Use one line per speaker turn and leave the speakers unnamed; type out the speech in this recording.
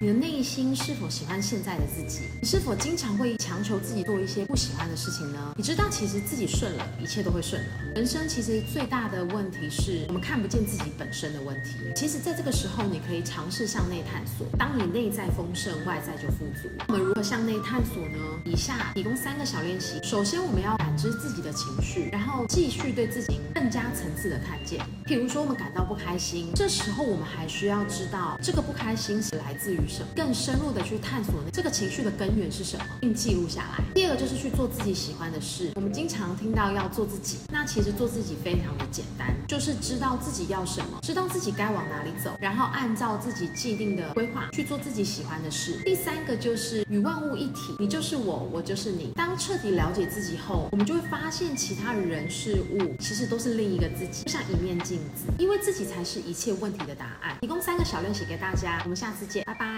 你的内心是否喜欢现在的自己？你是否经常会强求自己做一些不喜欢的事情呢？你知道，其实自己顺了，一切都会顺了。人生其实最大的问题是我们看不见自己本身的问题。其实，在这个时候，你可以尝试向内探索。当你内在丰盛，外在就富足。我们如何向内探索呢？以下提供三个小练习。首先，我们要知自己的情绪，然后继续对自己更加层次的看见。譬如说，我们感到不开心，这时候我们还需要知道这个不开心是来自于什么，更深入的去探索这个情绪的根源是什么，并记录下来。第二个就是去做自己喜欢的事。我们经常听到要做自己，那其实做自己非常的简单，就是知道自己要什么，知道自己该往哪里走，然后按照自己既定的规划去做自己喜欢的事。第三个就是与万物一体，你就是我，我就是你。当彻底了解自己后，我们就会发现其他人事物其实都是另一个自己，就像一面镜子，因为自己才是一切问题的答案。一共三个小练习给大家，我们下次见，拜拜。